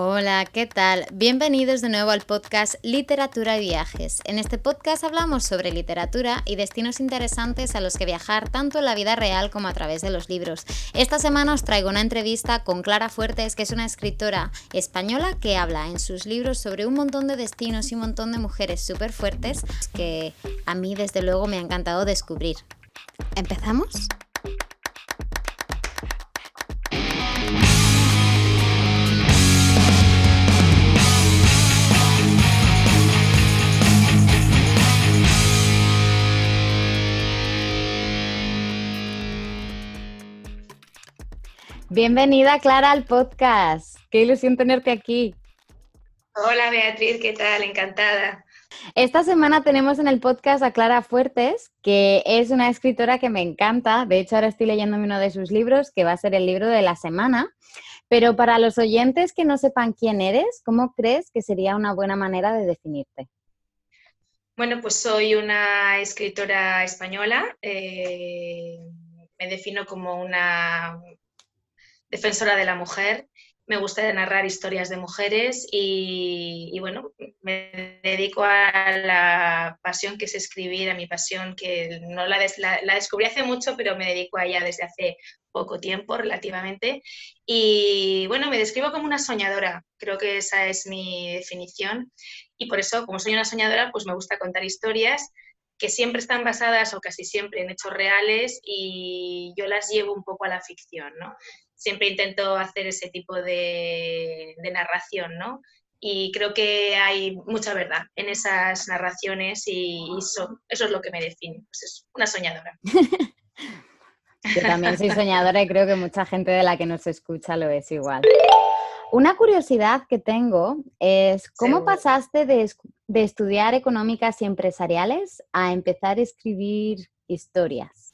Hola, ¿qué tal? Bienvenidos de nuevo al podcast Literatura y Viajes. En este podcast hablamos sobre literatura y destinos interesantes a los que viajar tanto en la vida real como a través de los libros. Esta semana os traigo una entrevista con Clara Fuertes, que es una escritora española que habla en sus libros sobre un montón de destinos y un montón de mujeres súper fuertes que a mí desde luego me ha encantado descubrir. ¿Empezamos? Bienvenida, Clara, al podcast. Qué ilusión tenerte aquí. Hola, Beatriz, ¿qué tal? Encantada. Esta semana tenemos en el podcast a Clara Fuertes, que es una escritora que me encanta. De hecho, ahora estoy leyéndome uno de sus libros, que va a ser el libro de la semana. Pero para los oyentes que no sepan quién eres, ¿cómo crees que sería una buena manera de definirte? Bueno, pues soy una escritora española. Eh, me defino como una defensora de la mujer, me gusta narrar historias de mujeres y, bueno, me dedico a la pasión que es escribir, a mi pasión que no la, la, descubrí hace mucho, pero me dedico a ella desde hace poco tiempo relativamente. Y bueno, me describo como una soñadora, creo que esa es mi definición. Y por eso, como soy una soñadora, pues me gusta contar historias que siempre están basadas o casi siempre en hechos reales y yo las llevo un poco a la ficción, ¿no? Siempre intento hacer ese tipo de, narración, ¿no? Y creo que hay mucha verdad en esas narraciones y, eso, eso, es lo que me define, pues es una soñadora. Yo también soy soñadora y creo que mucha gente de la que nos escucha lo es igual. Una curiosidad que tengo es, ¿cómo pasaste de, de estudiar económicas y empresariales a empezar a escribir historias?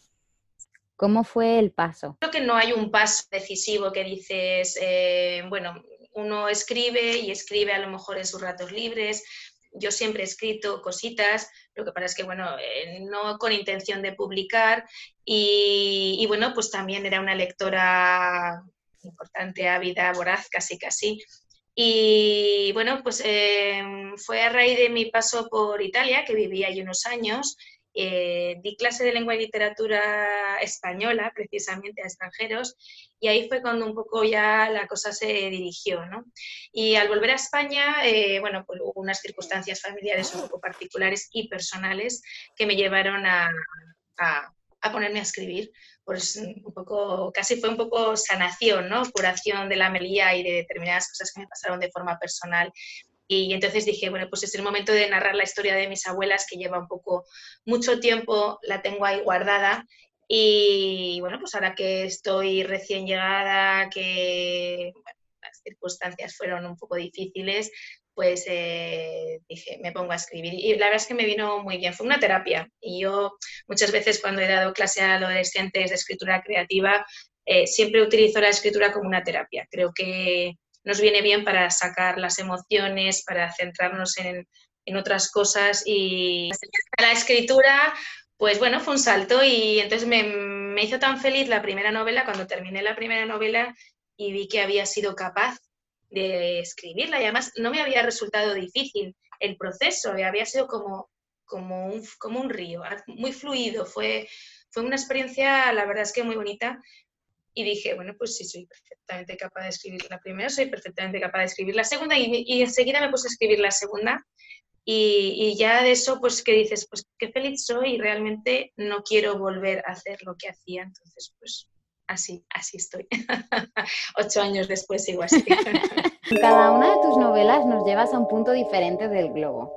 ¿Cómo fue el paso? Creo que no hay un paso decisivo que dices, eh, bueno, uno escribe y escribe a lo mejor en sus ratos libres. Yo siempre he escrito cositas, lo que pasa es que, bueno, eh, no con intención de publicar y, bueno, pues también era una lectora importante, ávida, voraz, casi casi. Y bueno, pues eh, fue a raíz de mi paso por Italia, que viví allí unos años, eh, di clase de lengua y literatura española precisamente a extranjeros y ahí fue cuando un poco ya la cosa se dirigió. ¿no? Y al volver a España, eh, bueno, pues hubo unas circunstancias familiares un poco particulares y personales que me llevaron a, a, ponerme a escribir. Pues un poco, casi fue un poco sanación, ¿no? Curación de la melía y de determinadas cosas que me pasaron de forma personal y entonces dije, bueno, pues es el momento de narrar la historia de mis abuelas, que lleva un poco, mucho tiempo, la tengo ahí guardada. Y bueno, pues ahora que estoy recién llegada, que las circunstancias fueron un poco difíciles, pues eh, dije, me pongo a escribir. Y la verdad es que me vino muy bien, fue una terapia. Y yo muchas veces cuando he dado clase a adolescentes de escritura creativa, eh, siempre utilizo la escritura como una terapia. Creo que nos viene bien para sacar las emociones, para centrarnos en, otras cosas y la escritura, pues bueno, fue un salto y entonces me, hizo tan feliz la primera novela, cuando terminé la primera novela y vi que había sido capaz de escribirla. Y además no me había resultado difícil el proceso, había sido como, como, un, como un río, muy fluido, fue, fue una experiencia, la verdad es que muy bonita y dije, bueno, pues sí, soy perfectamente capaz de escribir la primera, soy perfectamente capaz de escribir la segunda y, enseguida me puse a escribir la segunda y, ya de eso, pues que dices, pues qué feliz soy y realmente no quiero volver a hacer lo que hacía, entonces pues así, así estoy. Ocho años después sigo así. Cada una de tus novelas nos llevas a un punto diferente del globo,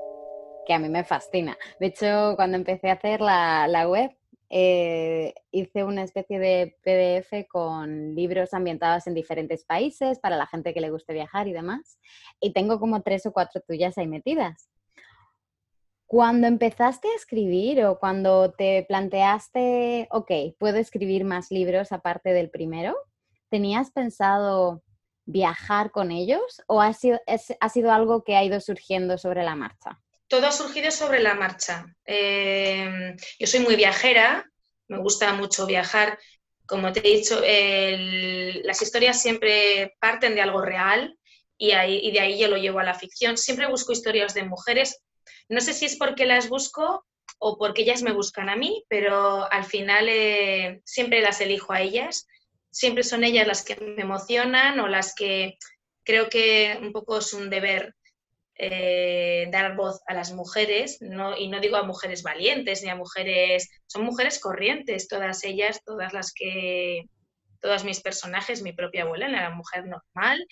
que a mí me fascina. De hecho, cuando empecé a hacer la, la web, eh, hice una especie de PDF con libros ambientados en diferentes países para la gente que le guste viajar y demás. Y tengo como tres o cuatro tuyas ahí metidas. Cuando empezaste a escribir o cuando te planteaste, ok, puedo escribir más libros aparte del primero, ¿tenías pensado viajar con ellos o ha sido, ha sido algo que ha ido surgiendo sobre la marcha? Todo ha surgido sobre la marcha. Em, yo soy muy viajera, me gusta mucho viajar. Como te he dicho, las historias siempre parten de algo real y, ahí, de ahí yo lo llevo a la ficción. Siempre busco historias de mujeres. No sé si es porque las busco o porque ellas me buscan a mí, pero al final eh, siempre las elijo a ellas. Siempre son ellas las que me emocionan o las que creo que un poco es un deber eh, dar voz a las mujeres, no, y no digo a mujeres valientes ni a mujeres, son mujeres corrientes, todas ellas, todas las que, todos mis personajes, mi propia abuela era una mujer normal,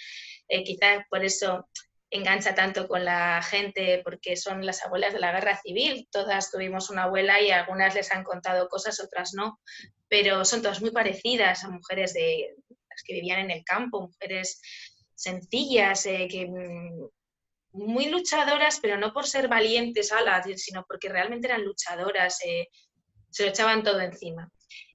eh, quizás por eso engancha tanto con la gente, porque son las abuelas de la guerra civil, todas tuvimos una abuela y algunas les han contado cosas, otras no, pero son todas muy parecidas a mujeres de las que vivían en el campo, mujeres sencillas, eh, que mm, muy luchadoras, pero no por ser valientes, alas, sino porque realmente eran luchadoras, eh, se lo echaban todo encima.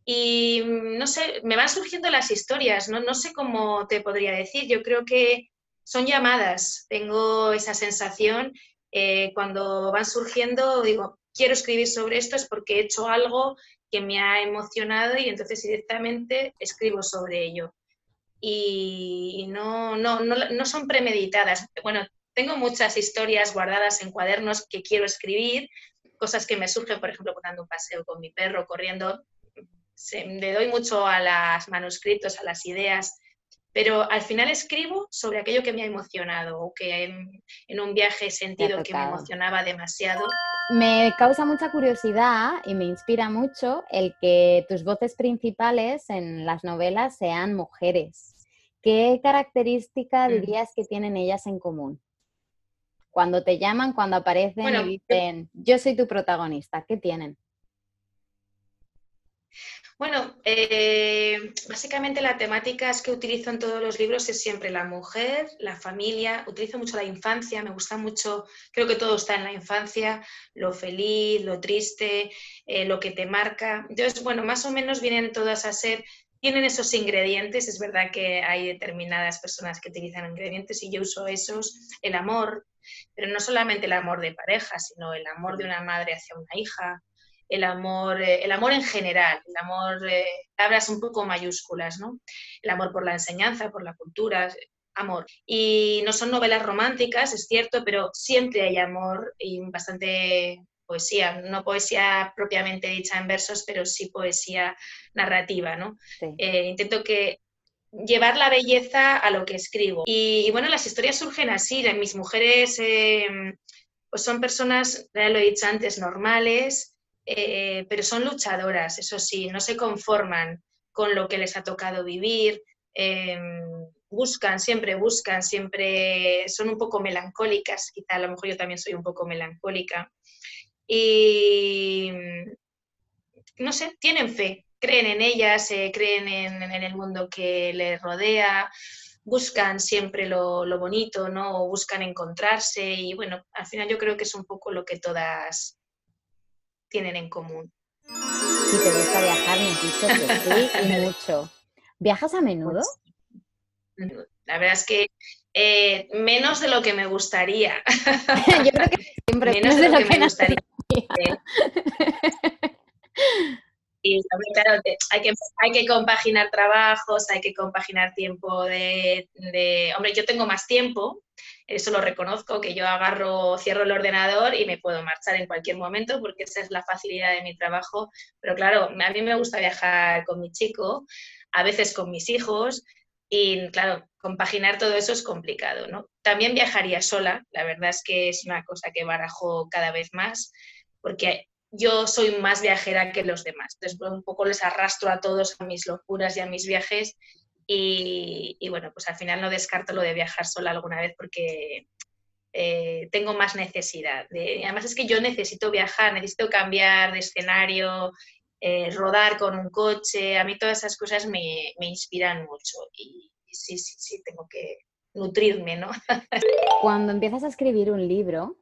Y mm, no sé, me van surgiendo las historias, ¿no? no sé cómo te podría decir, yo creo que son llamadas, tengo esa sensación eh, cuando van surgiendo, digo, quiero escribir sobre esto es porque he hecho algo que me ha emocionado y entonces directamente escribo sobre ello. Y no, no, no, no son premeditadas. Bueno, tengo muchas historias guardadas en cuadernos que quiero escribir, cosas que me surgen, por ejemplo, dando un paseo con mi perro, corriendo. le doy mucho a los manuscritos, a las ideas, pero al final escribo sobre aquello que me ha emocionado o que en, un viaje he sentido que me emocionaba demasiado. Me causa mucha curiosidad y me inspira mucho el que tus voces principales en las novelas sean mujeres. ¿Qué característica mm. dirías que tienen ellas en común? Cuando te llaman, cuando aparecen y dicen, yo soy tu protagonista, ¿qué tienen? Bueno, eh, básicamente la temática que utilizo en todos los libros es siempre la mujer, la familia, utilizo mucho la infancia, me gusta mucho, creo que todo está en la infancia, lo feliz, lo triste, eh, lo que te marca. Entonces, bueno, más o menos vienen todas a ser tienen esos ingredientes. Es verdad que hay determinadas personas que utilizan ingredientes y yo uso esos. El amor, pero no solamente el amor de pareja, sino el amor de una madre hacia una hija, el amor, eh, el amor en general, el amor, eh, palabras un poco mayúsculas, ¿no? El amor por la enseñanza, por la cultura, amor. Y no son novelas románticas, es cierto, pero siempre hay amor y bastante poesía, no poesía propiamente dicha en versos, pero sí poesía narrativa, ¿no? Eh, intento que llevar la belleza a lo que escribo. Y, bueno, las historias surgen así, mis mujeres em, pues son personas, ya lo he dicho antes, normales, eh, pero son luchadoras, eso sí, no se conforman con lo que les ha tocado vivir, em, buscan, siempre buscan, siempre son un poco melancólicas, quizá a lo mejor yo también soy un poco melancólica, y no sé, tienen fe, creen en ellas, eh, creen en, el mundo que les rodea, buscan siempre lo, bonito, ¿no? O buscan encontrarse y bueno, al final yo creo que es un poco lo que todas tienen en común. Si te gusta viajar, me has dicho que sí, y mucho. ¿Viajas a menudo? La verdad es que eh, menos de lo que me gustaría. yo creo que siempre menos de, lo, que, me gustaría. Claro, hay que, hay que compaginar trabajos, hay que compaginar tiempo de, Hombre, yo tengo más tiempo, eso lo reconozco, que yo agarro, cierro el ordenador y me puedo marchar en cualquier momento porque esa es la facilidad de mi trabajo. Pero claro, a mí me gusta viajar con mi chico, a veces con mis hijos y claro, compaginar todo eso es complicado, ¿no? También viajaría sola, la verdad es que es una cosa que barajo cada vez más porque yo soy más viajera que los demás. Entonces, pues, un poco les arrastro a todos a mis locuras y a mis viajes y, bueno, pues al final no descarto lo de viajar sola alguna vez porque eh, tengo más necesidad. De, además es que yo necesito viajar, necesito cambiar de escenario, eh, rodar con un coche, a mí todas esas cosas me, inspiran mucho y, y sí, sí, sí, tengo que nutrirme, ¿no? Cuando empiezas a escribir un libro,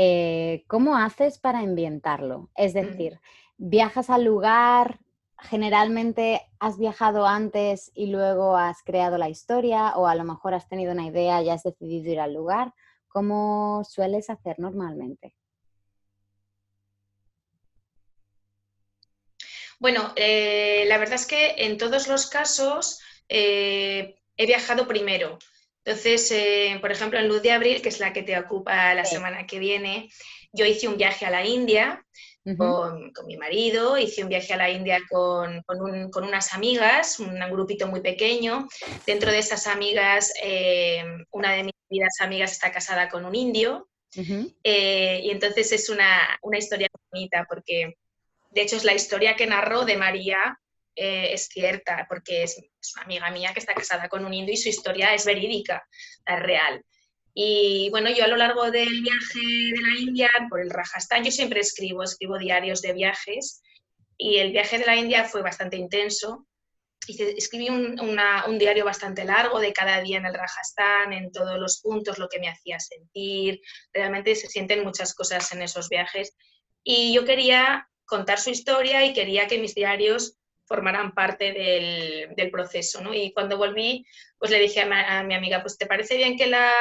eh, ¿cómo haces para ambientarlo? Es decir, viajas al lugar, generalmente has viajado antes y luego has creado la historia o a lo mejor has tenido una idea y has decidido ir al lugar. ¿Cómo sueles hacer normalmente? Bueno, eh, la verdad es que en todos los casos eh, he viajado primero. Entonces, eh, por ejemplo, en Luz de Abril, que es la que te ocupa la semana que viene, yo hice un viaje a la India con, mi marido, hice un viaje a la India con, unas amigas, un grupito muy pequeño. Dentro de esas amigas, eh, una de mis queridas amigas está casada con un indio. Eh, y entonces es una, historia bonita porque, de hecho, es la historia que narró de María eh, es cierta, porque es, una amiga mía que está casada con un indio y su historia es verídica, es real. Y bueno, yo a lo largo del viaje de la India, por el Rajasthan, yo siempre escribo, escribo diarios de viajes y el viaje de la India fue bastante intenso. escribí un, un, diario bastante largo de cada día en el Rajasthan, en todos los puntos, lo que me hacía sentir. Realmente se sienten muchas cosas en esos viajes. Y yo quería contar su historia y quería que mis diarios formaran parte del, proceso. ¿no? Y cuando volví, pues le dije a mi, amiga, pues ¿te parece bien que la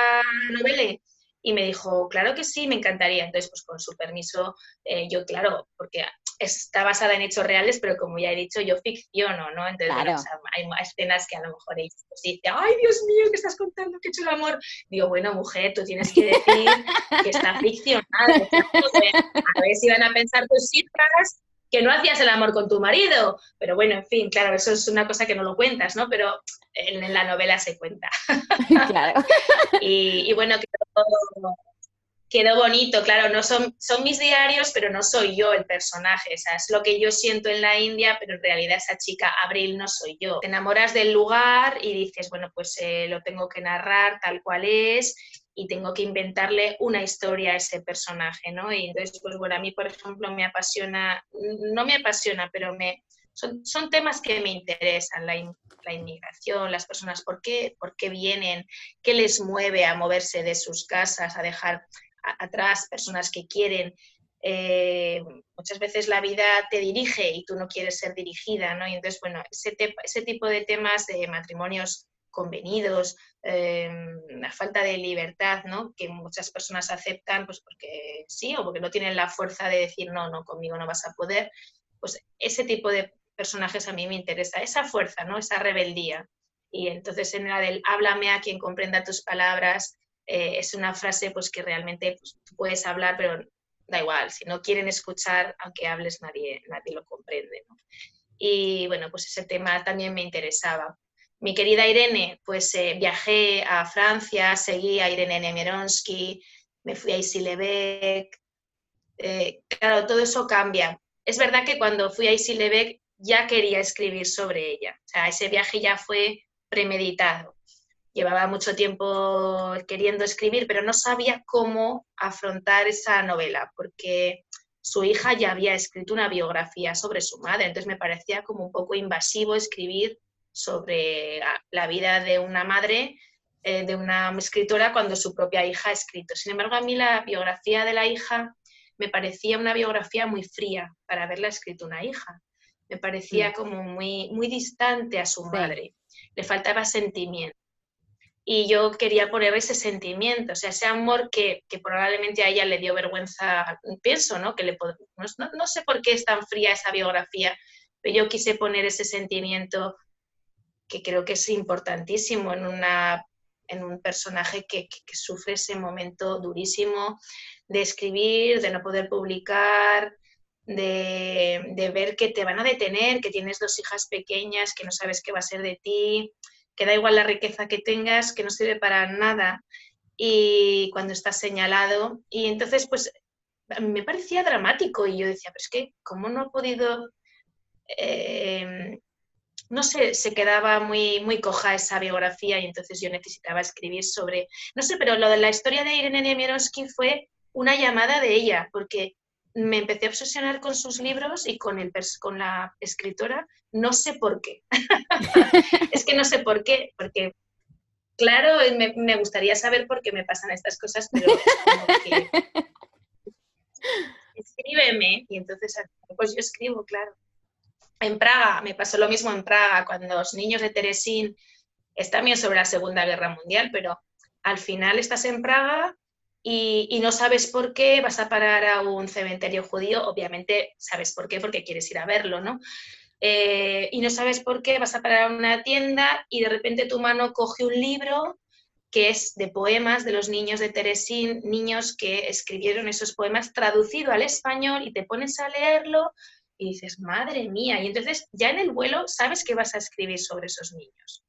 novele? Y me dijo, claro que sí, me encantaría. Entonces, pues con su permiso, eh, yo, claro, porque está basada en hechos reales, pero como ya he dicho, yo ficciono, ¿no? Entonces, hay escenas que a lo mejor ella pues, dice, ay, Dios mío, ¿qué estás contando? ¿Qué hecho el amor? Digo, bueno, mujer, tú tienes que decir que está ficcionado. a ver si van a pensar tus hijas que no hacías el amor con tu marido. Pero bueno, en fin, claro, eso es una cosa que no lo cuentas, ¿no? Pero en, la novela se cuenta. Claro. y, bueno, quedó, bonito, claro, no son, son mis diarios, pero no soy yo el personaje, o sea, es lo que yo siento en la India, pero en realidad esa chica, Abril, no soy yo. Te enamoras del lugar y dices, bueno, pues eh, lo tengo que narrar tal cual es y tengo que inventarle una historia a ese personaje, ¿no? Y entonces, pues bueno, a mí, por ejemplo, me apasiona, no me apasiona, pero me, son, son temas que me interesan, la, la inmigración, las personas, ¿por qué, ¿por qué vienen? ¿Qué les mueve a moverse de sus casas, a dejar atrás personas que quieren? Eh, muchas veces la vida te dirige y tú no quieres ser dirigida, ¿no? Y entonces, bueno, ese, ese tipo de temas de matrimonios convenidos, eh, la falta de libertad, ¿no? Que muchas personas aceptan, pues porque sí, o porque no tienen la fuerza de decir, no, no, conmigo no vas a poder. Pues ese tipo de personajes a mí me interesa, esa fuerza, ¿no? Esa rebeldía. Y entonces en la del háblame a quien comprenda tus palabras, eh, es una frase pues que realmente pues, puedes hablar, pero da igual, si no quieren escuchar, aunque hables, nadie, nadie lo comprende. Y bueno, pues ese tema también me interesaba. Mi querida Irene, pues eh, viajé a Francia, seguí a Irene Nemironsky, me fui a Isilebec. Eh, claro, todo eso cambia. Es verdad que cuando fui a Isilebec ya quería escribir sobre ella. O sea, ese viaje ya fue premeditado. Llevaba mucho tiempo queriendo escribir, pero no sabía cómo afrontar esa novela, porque su hija ya había escrito una biografía sobre su madre, entonces me parecía como un poco invasivo escribir sobre la vida de una madre, eh, de una escritora, cuando su propia hija ha escrito. Sin embargo, a mí la biografía de la hija me parecía una biografía muy fría para haberla escrito una hija. Me parecía mm. como muy, muy distante a su madre. Le faltaba sentimiento. Y yo quería poner ese sentimiento, o sea, ese amor que, probablemente a ella le dio vergüenza, pienso, ¿no? Que le, no, no sé por qué es tan fría esa biografía, pero yo quise poner ese sentimiento que creo que es importantísimo en, una, en un personaje que, sufre ese momento durísimo de escribir, de no poder publicar, de, ver que te van a detener, que tienes dos hijas pequeñas, que no sabes qué va a ser de ti, que da igual la riqueza que tengas, que no sirve para nada y cuando estás señalado. Y entonces, pues, me parecía dramático y yo decía, pero es que, ¿cómo no he podido eh, no sé, se quedaba muy, muy coja esa biografía y entonces yo necesitaba escribir sobre, no sé, pero lo de la historia de Irene Nemirovsky fue una llamada de ella, porque me empecé a obsesionar con sus libros y con, el, con la escritora, no sé por qué. es que no sé por qué, porque claro, me, me, gustaría saber por qué me pasan estas cosas, pero es que escríbeme y entonces pues yo escribo, claro. En Praga, me pasó lo mismo en Praga, cuando los niños de Teresín, es también sobre la Segunda Guerra Mundial, pero al final estás en Praga y, no sabes por qué vas a parar a un cementerio judío, obviamente sabes por qué, porque quieres ir a verlo, ¿no? Eh, y no sabes por qué vas a parar a una tienda y de repente tu mano coge un libro que es de poemas de los niños de Teresín, niños que escribieron esos poemas traducido al español y te pones a leerlo y dices, madre mía, y entonces ya en el vuelo sabes que vas a escribir sobre esos niños,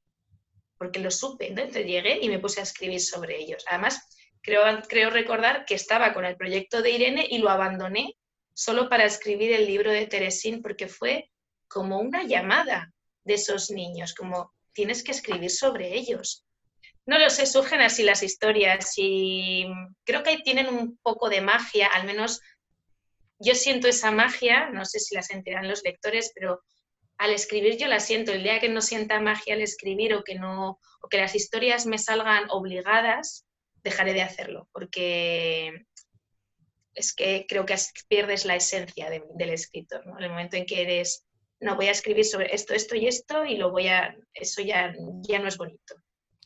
porque lo supe, entonces llegué y me puse a escribir sobre ellos. Además, creo, creo recordar que estaba con el proyecto de Irene y lo abandoné solo para escribir el libro de Teresín, porque fue como una llamada de esos niños, como tienes que escribir sobre ellos. No lo sé, surgen así las historias y creo que tienen un poco de magia, al menos yo siento esa magia, no sé si la sentirán los lectores, pero al escribir yo la siento. El día que no sienta magia al escribir o que, no, o que las historias me salgan obligadas, dejaré de hacerlo, porque es que creo que pierdes la esencia del escritor, ¿no? En el momento en que eres, no, voy a escribir sobre esto, esto y esto y lo voy a, eso ya, ya no es bonito.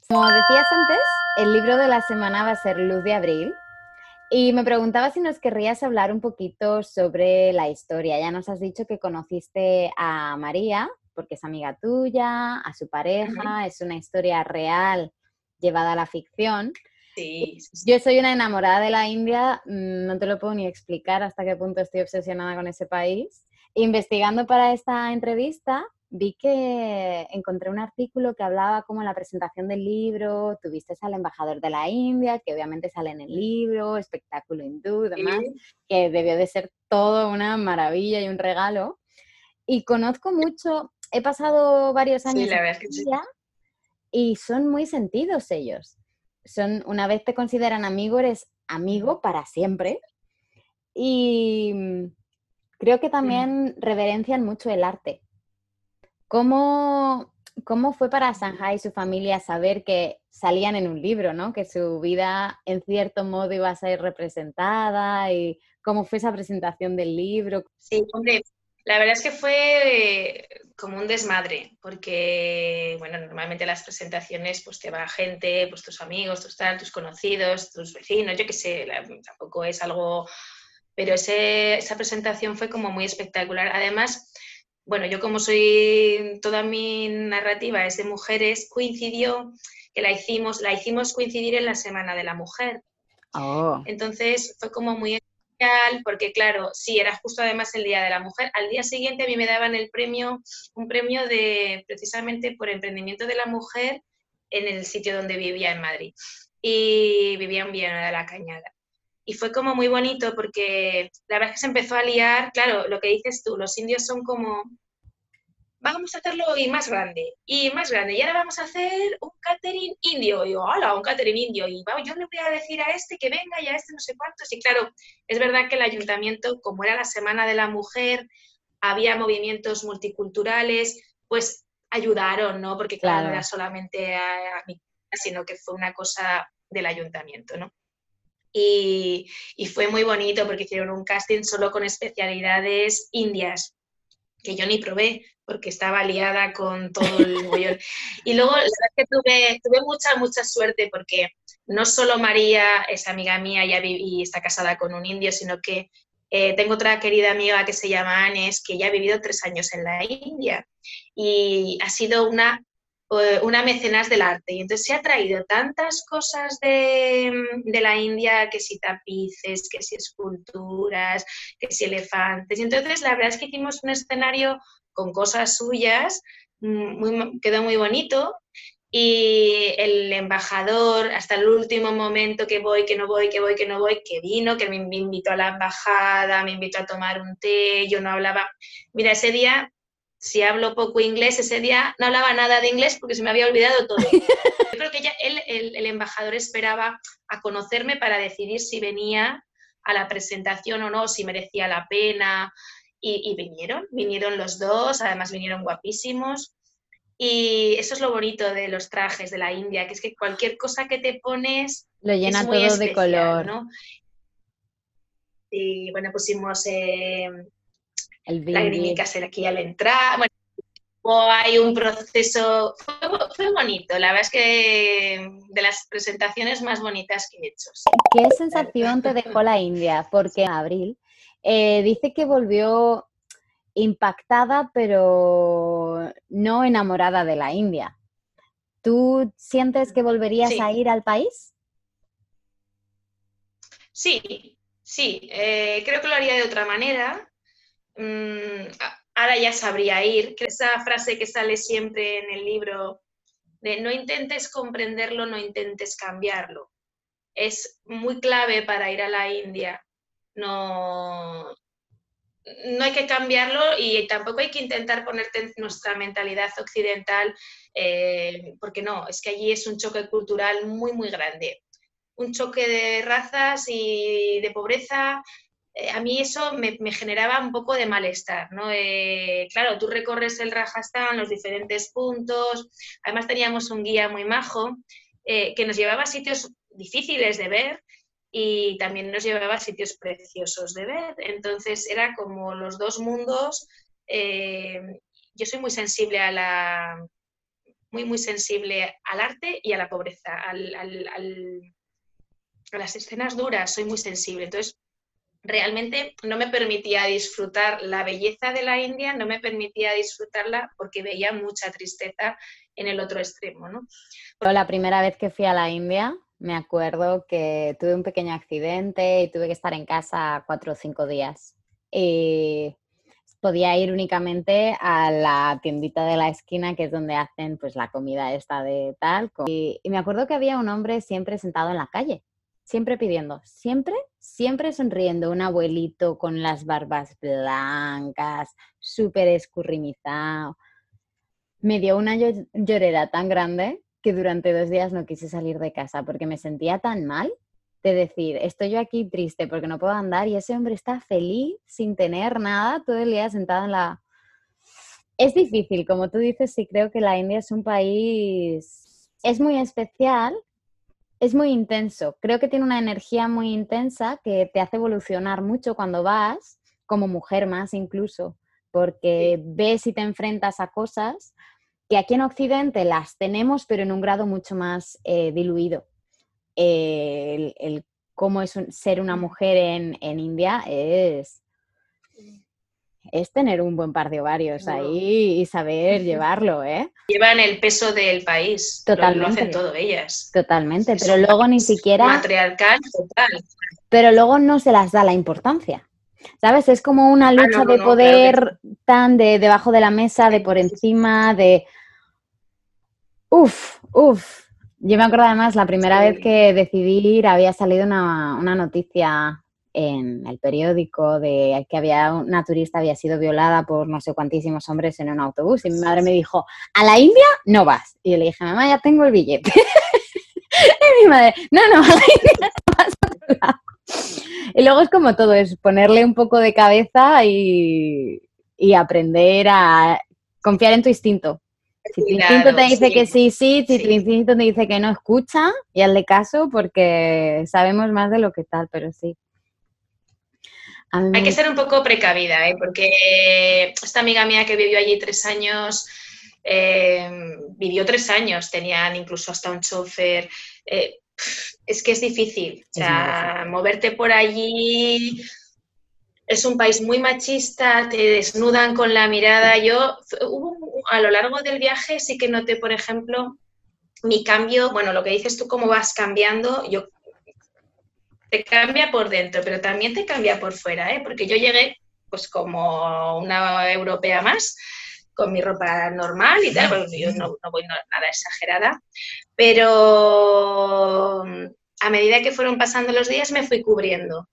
Como decías antes, el libro de la semana va a ser Luz de Abril, y me preguntaba si nos querrías hablar un poquito sobre la historia. Ya nos has dicho que conociste a María, porque es amiga tuya, a su pareja, es una historia real llevada a la ficción. Sí, Yo soy una enamorada de la India, mm, no te lo puedo ni explicar hasta qué punto estoy obsesionada con ese país. Investigando para esta entrevista, vi que encontré un artículo que hablaba como en la presentación del libro, tuviste al embajador de la India, que obviamente sale en el libro, espectáculo hindú, demás, que debió de ser todo una maravilla y un regalo. Y conozco mucho, he pasado varios años en India y son muy sentidos ellos. Son, una vez te consideran amigo, eres amigo para siempre. Y mm, creo que también reverencian mucho el arte ¿Cómo, ¿Cómo fue para Shanghai y su familia saber que salían en un libro, ¿no? que su vida en cierto modo iba a ser representada y cómo fue esa presentación del libro? Sí, hombre, la verdad es que fue como un desmadre, porque, bueno, normalmente las presentaciones pues te va gente, pues tus amigos, tus tal, tus conocidos, tus vecinos, yo qué sé, tampoco es algo, pero ese, esa presentación fue como muy espectacular. Además, bueno, yo como soy, toda mi narrativa es de mujeres, coincidió que la hicimos, la hicimos coincidir en la Semana de la Mujer. Oh. Entonces fue como muy especial porque claro, sí, era justo además el Día de la Mujer. Al día siguiente a mí me daban el premio, un premio de precisamente por emprendimiento de la mujer en el sitio donde vivía en Madrid. Y vivía en Villanueva de la Cañada y fue como muy bonito porque la verdad es que se empezó a liar, claro, lo que dices tú, los indios son como, vamos a hacerlo y más grande, y más grande, y ahora vamos a hacer un catering indio, y yo, hola, un catering indio, y yo le voy a decir a este que venga y a este no sé cuántos, y claro, es verdad que el ayuntamiento, como era la Semana de la Mujer, había movimientos multiculturales, pues ayudaron, ¿no? Porque claro, no era solamente a, a mí, sino que fue una cosa del ayuntamiento, ¿no? Y, fue muy bonito porque hicieron un casting solo con especialidades indias, que yo ni probé porque estaba liada con todo el mollón. Y luego, la verdad es que tuve, tuve mucha, mucha suerte porque no solo María es amiga mía y, está casada con un indio, sino que eh, tengo otra querida amiga que se llama Anes, que ya ha vivido tres años en la India y ha sido una una mecenas del arte. Y entonces se ha traído tantas cosas de, la India, que si tapices, que si esculturas, que si elefantes. Y entonces la verdad es que hicimos un escenario con cosas suyas, mm, quedó muy bonito. Y el embajador, hasta el último momento que voy, que no voy, que voy, que no voy, que vino, que me invitó a la embajada, me invitó a tomar un té, yo no hablaba. Mira, ese día si hablo poco inglés, ese día no hablaba nada de inglés porque se me había olvidado todo. Yo creo que ya él, el, embajador esperaba a conocerme para decidir si venía a la presentación o no, si merecía la pena. Y, vinieron, vinieron los dos, además vinieron guapísimos. Y eso es lo bonito de los trajes de la India, que es que cualquier cosa que te pones lo llena todo de color. ¿no? Y bueno, pusimos eh, lágrimas aquí al entrar. Bueno, hay un proceso, fue, bonito, la verdad es que de las presentaciones más bonitas que he hecho. ¿Qué sensación te dejó la India? Porque en abril eh, dice que volvió impactada, pero no enamorada de la India. ¿Tú sientes que volverías a ir al país? Sí, sí, eh, creo que lo haría de otra manera. Mm, ahora ya sabría ir. Esa frase que sale siempre en el libro de no intentes comprenderlo, no intentes cambiarlo. Es muy clave para ir a la India. No, no hay que cambiarlo y tampoco hay que intentar ponerte nuestra mentalidad occidental, eh, porque no, es que allí es un choque cultural muy, muy grande. Un choque de razas y de pobreza. Eh, a mí eso me, generaba un poco de malestar, ¿no? Eh, claro, tú recorres el Rajasthan, los diferentes puntos, además teníamos un guía muy majo que nos llevaba a sitios difíciles de ver, y también nos llevaba a sitios preciosos de ver. Entonces era como los dos mundos. Eh, yo soy muy sensible a la muy muy sensible al arte y a la pobreza, a las escenas duras, soy muy sensible. Entonces, realmente no me permitía disfrutar la belleza de la India, no me permitía disfrutarla porque veía mucha tristeza en el otro extremo. ¿no? La primera vez que fui a la India, me acuerdo que tuve un pequeño accidente y tuve que estar en casa cuatro o cinco días. Y podía ir únicamente a la tiendita de la esquina, que es donde hacen pues la comida esta de tal. Y, y me acuerdo que había un hombre siempre sentado en la calle, siempre pidiendo, siempre, siempre sonriendo, un abuelito con las barbas blancas, súper escurrimizado. Me dio una llorera tan grande que durante dos días no quise salir de casa porque me sentía tan mal de decir, estoy yo aquí triste porque no puedo andar y ese hombre está feliz sin tener nada todo el día sentado en la... Es difícil, como tú dices, sí creo que la India es un país, es muy especial, es muy intenso, creo que tiene una energía muy intensa que te hace evolucionar mucho cuando vas, como mujer más incluso, porque ves y te enfrentas a cosas que aquí en Occidente las tenemos, pero en un grado mucho más eh, diluido. el, cómo es ser una mujer en, India es, es tener un buen par de ovarios ahí y saber llevarlo, ¿eh? Llevan el peso del país. Totalmente. Lo, hacen todo ellas. Totalmente, pero luego ni siquiera... Matriarcal total. Pero luego no se las da la importancia. ¿Sabes? Es como una ah, lucha de poder tan de debajo de la mesa, de por encima, de... Uf, uf. Yo me acuerdo además, la primera vez que decidí ir había salido una, noticia en el periódico de que había una turista había sido violada por no sé cuantísimos hombres en un autobús y mi madre me dijo, ¿a la India no vas? Y yo le dije, mamá, ya tengo el billete. y mi madre, no, no, a la India no vas a otro lado. Y luego es como todo, es ponerle un poco de cabeza y, aprender a confiar en tu instinto. Si tu instinto te dice que sí, sí, si tu instinto te dice que no, escucha y hazle caso porque sabemos más de lo que tal, pero sí. Hay que ser un poco precavida, ¿eh? porque esta amiga mía que vivió allí tres años, eh, vivió tres años, tenían incluso hasta un chofer. Eh, es que es difícil. O sea, moverte por allí es un país muy machista, te desnudan con la mirada. Yo a lo largo del viaje sí que noté, por ejemplo, mi cambio, bueno, lo que dices tú, cómo vas cambiando, yo te cambia por dentro, pero también te cambia por fuera, ¿eh? porque yo llegué pues como una europea más, con mi ropa normal y tal, yo no, voy nada exagerada, pero mm, a medida que fueron pasando los días me fui cubriendo.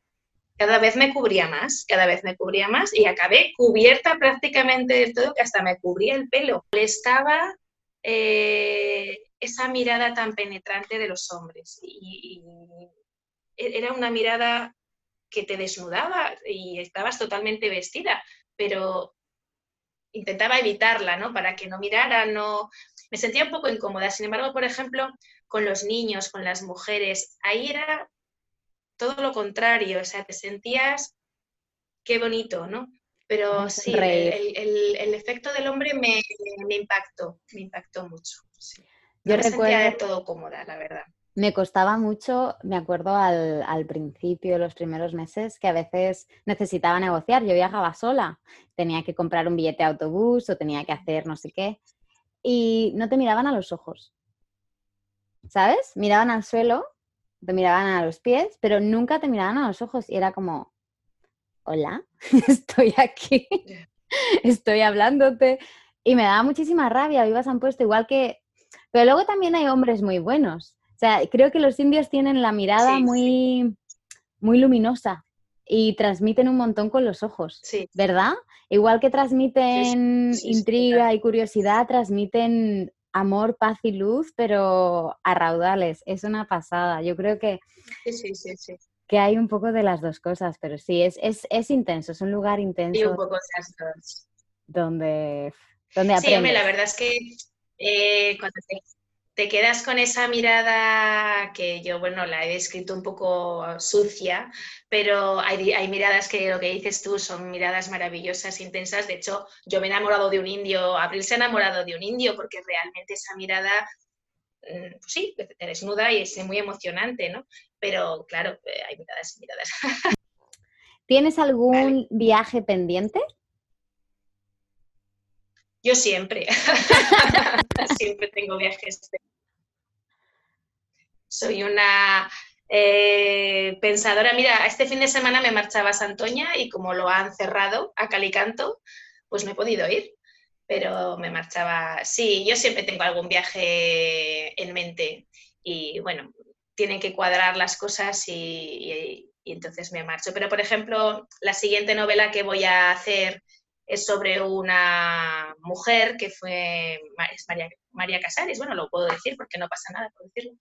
Cada vez me cubría más, cada vez me cubría más y acabé cubierta prácticamente de todo, que hasta me cubría el pelo. Estaba eh, esa mirada tan penetrante de los hombres y era una mirada que te desnudaba y estabas totalmente vestida, pero intentaba evitarla, ¿no? Para que no mirara, no... Me sentía un poco incómoda. Sin embargo, por ejemplo, con los niños, con las mujeres, ahí era todo lo contrario, o sea, te sentías, qué bonito, ¿no? Pero sí, el, efecto del hombre me, impactó, me impactó mucho. Yo me sentía de todo cómoda, la verdad. Me costaba mucho, me acuerdo al, al, principio, los primeros meses, que a veces necesitaba negociar. Yo viajaba sola, tenía que comprar un billete de autobús o tenía que hacer no sé qué. Y no te miraban a los ojos. ¿sabes? Miraban al suelo, te miraban a los pies, pero nunca te miraban a los ojos y era como, hola, estoy aquí, estoy hablándote. Y me daba muchísima rabia, vivas han puesto igual que... Pero luego también hay hombres muy buenos. O sea, creo que los indios tienen la mirada muy, muy luminosa y transmiten un montón con los ojos, ¿verdad? Igual que transmiten intriga y curiosidad, transmiten amor, paz y luz, pero a raudales. Es una pasada. Yo creo que, que hay un poco de las dos cosas, pero sí, es, es, es intenso, es un lugar intenso. Y un poco de las dos. Donde, donde aprendes. Sí, la verdad es que eh, cuando te, te quedas con esa mirada que yo, bueno, la he descrito un poco sucia, pero hay, hay, miradas que lo que dices tú son miradas maravillosas, intensas. De hecho, yo me he enamorado de un indio, Abril se ha enamorado de un indio porque realmente esa mirada, mm, pues sí, te desnuda y es muy emocionante, ¿no? Pero claro, eh, hay miradas y miradas. ¿Tienes algún viaje pendiente? Yo siempre, siempre tengo viajes. Soy una eh, pensadora. Mira, este fin de semana me marchaba a Santoña y como lo han cerrado a Calicanto, pues no he podido ir. Pero me marchaba. Sí, yo siempre tengo algún viaje en mente y bueno, tienen que cuadrar las cosas y entonces me marcho. Pero por ejemplo, la siguiente novela que voy a hacer es sobre una mujer que fue, es María, María Casares, bueno, lo puedo decir porque no pasa nada por decirlo,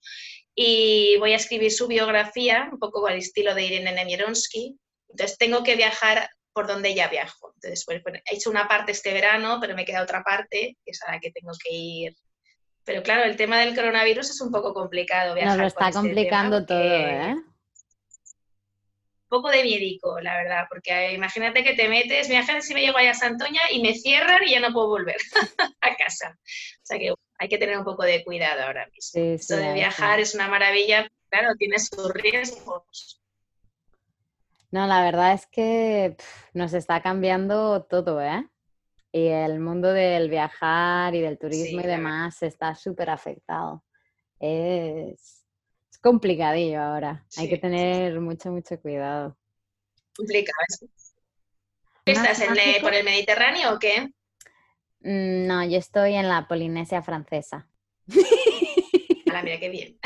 y voy a escribir su biografía, un poco al estilo de Irene Nemironski, entonces tengo que viajar por donde ella viajo. Entonces, pues, he hecho una parte este verano, pero me queda otra parte, que es a la que tengo que ir. Pero claro, el tema del coronavirus es un poco complicado. Viajar Nos lo está este complicando todo, ¿eh? Poco de miedico, la verdad, porque imagínate que te metes, imagínate si me llego allá a Santoña y me cierran y ya no puedo volver a casa. O sea que hay que tener un poco de cuidado ahora mismo. Esto de viajar es una maravilla, claro, tiene sus riesgos. No, la verdad es que nos está cambiando todo, ¿eh? Y el mundo del viajar y del turismo y demás está súper afectado. Es, complicadillo ahora. Hay que tener mucho, mucho cuidado. Complicado. ¿Estás por el Mediterráneo o qué? Mm, no, yo estoy en la Polinesia francesa. Ah, mira qué bien.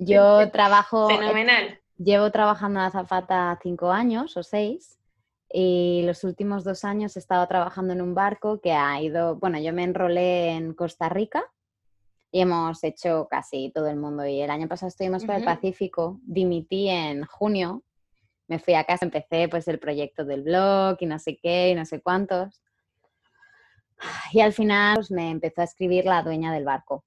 yo trabajo. Fenomenal. Llevo trabajando en azafata cinco años o seis. Y los últimos dos años he estado trabajando en un barco que ha ido, bueno, yo me enrolé en Costa Rica y hemos hecho casi todo el mundo. Y el año pasado estuvimos por el Pacífico, dimití en junio, me fui a casa, empecé pues el proyecto del blog y no sé qué y no sé cuántos. Y al final pues, me empezó a escribir la dueña del barco.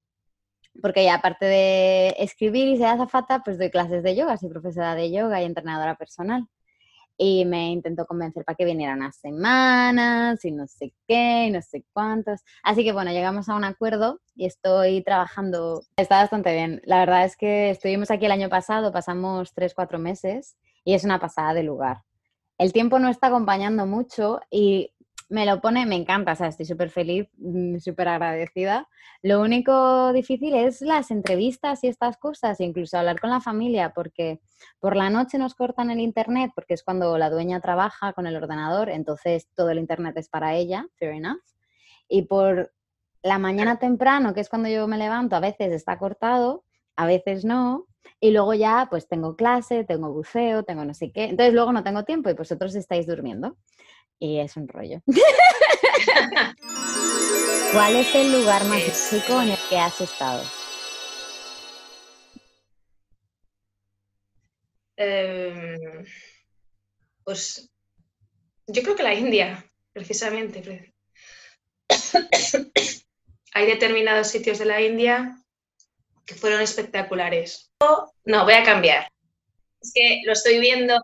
Porque ya aparte de escribir y ser azafata, pues doy clases de yoga, soy profesora de yoga y entrenadora personal y me intentó convencer para que viniera unas semanas y no sé qué, y no sé cuántos. Así que bueno, llegamos a un acuerdo y estoy trabajando. Está bastante bien. La verdad es que estuvimos aquí el año pasado, pasamos tres, cuatro meses y es una pasada de lugar. El tiempo no está acompañando mucho y me lo pone, me encanta, o sea, estoy súper feliz, mm, súper agradecida. Lo único difícil es las entrevistas y estas cosas, incluso hablar con la familia, porque por la noche nos cortan el internet, porque es cuando la dueña trabaja con el ordenador, entonces todo el internet es para ella, fair enough. Y por la mañana temprano, que es cuando yo me levanto, a veces está cortado, a veces no, y luego ya pues tengo clase, tengo buceo, tengo no sé qué, entonces luego no tengo tiempo y vosotros estáis durmiendo y es un rollo. ¿Cuál es el lugar más chico en el que has estado? Em, pues yo creo que la India, precisamente. Hay determinados sitios de la India que fueron espectaculares. No, voy a cambiar. Es que lo estoy viendo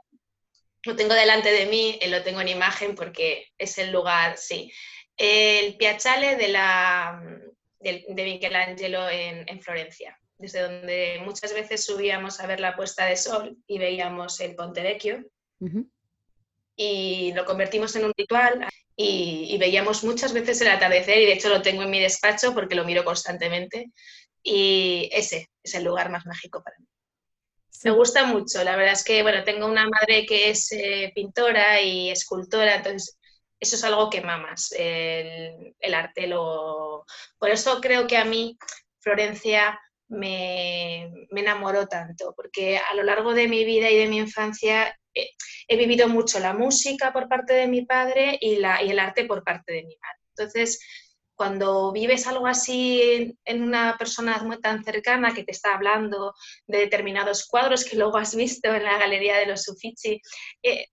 lo tengo delante de mí, eh, lo tengo en imagen porque es el lugar, sí. El Piazzale de, la, de, Michelangelo en, Florencia, desde donde muchas veces subíamos a ver la puesta de sol y veíamos el Ponte Vecchio. Y lo convertimos en un ritual y, y, veíamos muchas veces el atardecer y de hecho lo tengo en mi despacho porque lo miro constantemente y ese es el lugar más mágico para mí. Me gusta mucho, la verdad es que, bueno, tengo una madre que es eh, pintora y escultora, entonces eso es algo que mamas, el, el arte. Lo... Por eso creo que a mí Florencia me, me, enamoró tanto, porque a lo largo de mi vida y de mi infancia eh, he vivido mucho la música por parte de mi padre y, la, y el arte por parte de mi madre. Entonces, cuando vives algo así en, una persona muy tan cercana que te está hablando de determinados cuadros que luego has visto en la galería de los Uffizi, eh,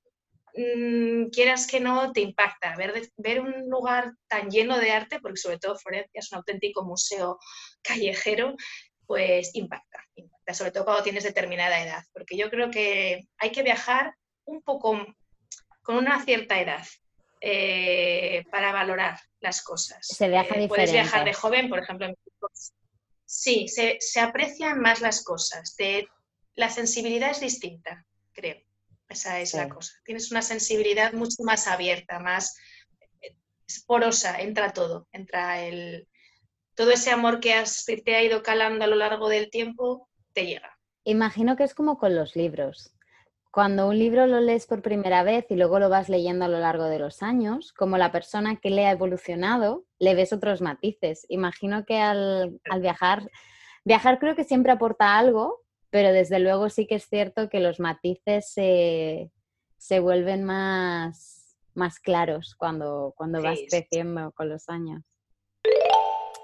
mm, quieras que no, te impacta. Ver, ver un lugar tan lleno de arte, porque sobre todo Florencia es un auténtico museo callejero, pues impacta, impacta, sobre todo cuando tienes determinada edad, porque yo creo que hay que viajar un poco con una cierta edad eh, para valorar las cosas. Se viaja diferente. Eh, puedes viajar de joven, por ejemplo. Sí, se, se aprecian más las cosas. la sensibilidad es distinta, creo. Esa es la cosa. Tienes una sensibilidad mucho más abierta, más porosa, entra todo, entra el, todo ese amor que has, te ha ido calando a lo largo del tiempo, te llega. Imagino que es como con los libros. Cuando un libro lo lees por primera vez y luego lo vas leyendo a lo largo de los años, como la persona que le ha evolucionado, le ves otros matices. Imagino que al, viajar, viajar creo que siempre aporta algo, pero desde luego sí que es cierto que los matices se, vuelven más, más claros cuando, cuando vas creciendo con los años.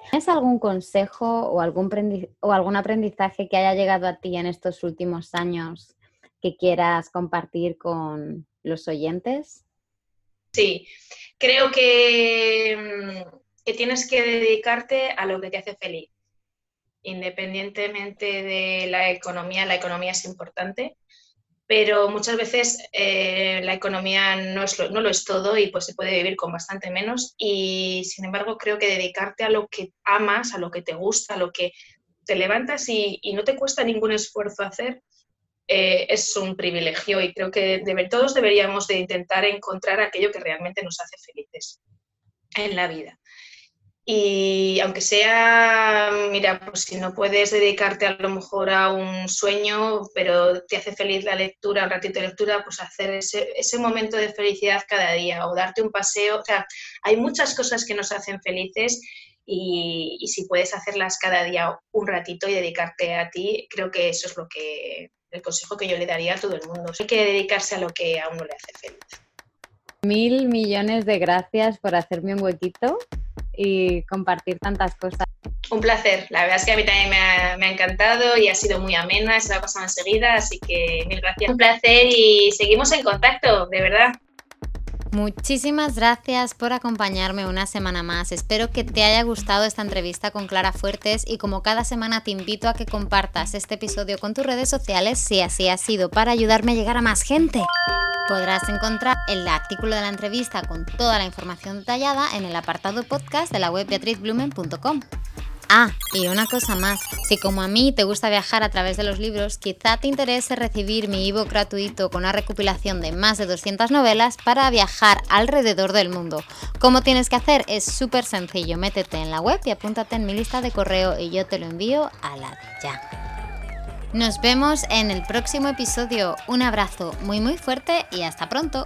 ¿Tienes algún consejo o algún, o algún aprendizaje que haya llegado a ti en estos últimos años que quieras compartir con los oyentes? Sí, creo que, mm, que tienes que dedicarte a lo que te hace feliz, independientemente de la economía. La economía es importante, pero muchas veces eh, la economía no, es lo, no, lo, es todo y pues se puede vivir con bastante menos y sin embargo creo que dedicarte a lo que amas, a lo que te gusta, a lo que te levantas y, y no te cuesta ningún esfuerzo hacer, eh, es un privilegio y creo que todos deberíamos de intentar encontrar aquello que realmente nos hace felices en la vida. Y aunque sea, mira, pues si no puedes dedicarte a lo mejor a un sueño, pero te hace feliz la lectura, un ratito de lectura, pues hacer ese, ese momento de felicidad cada día o darte un paseo. O sea, hay muchas cosas que nos hacen felices y, y, si puedes hacerlas cada día un ratito y dedicarte a ti, creo que eso es lo que, el consejo que yo le daría a todo el mundo. Hay que dedicarse a lo que a uno le hace feliz. Mil millones de gracias por hacerme un huequito y compartir tantas cosas. Un placer, la verdad es que a mí también me ha, me ha encantado y ha sido muy amena, se ha pasado enseguida, así que mil gracias. Un placer y seguimos en contacto, de verdad. Muchísimas gracias por acompañarme una semana más. Espero que te haya gustado esta entrevista con Clara Fuertes y como cada semana te invito a que compartas este episodio con tus redes sociales si así ha sido para ayudarme a llegar a más gente. Podrás encontrar el artículo de la entrevista con toda la información detallada en el apartado podcast de la web beatrizblumen.com. Ah, y una cosa más, si como a mí te gusta viajar a través de los libros, quizá te interese recibir mi ebook gratuito con una recopilación de más de 200 novelas para viajar alrededor del mundo. ¿Cómo tienes que hacer? Es súper sencillo, métete en la web y apúntate en mi lista de correo y yo te lo envío a la de ya. Nos vemos en el próximo episodio. Un abrazo muy muy fuerte y hasta pronto.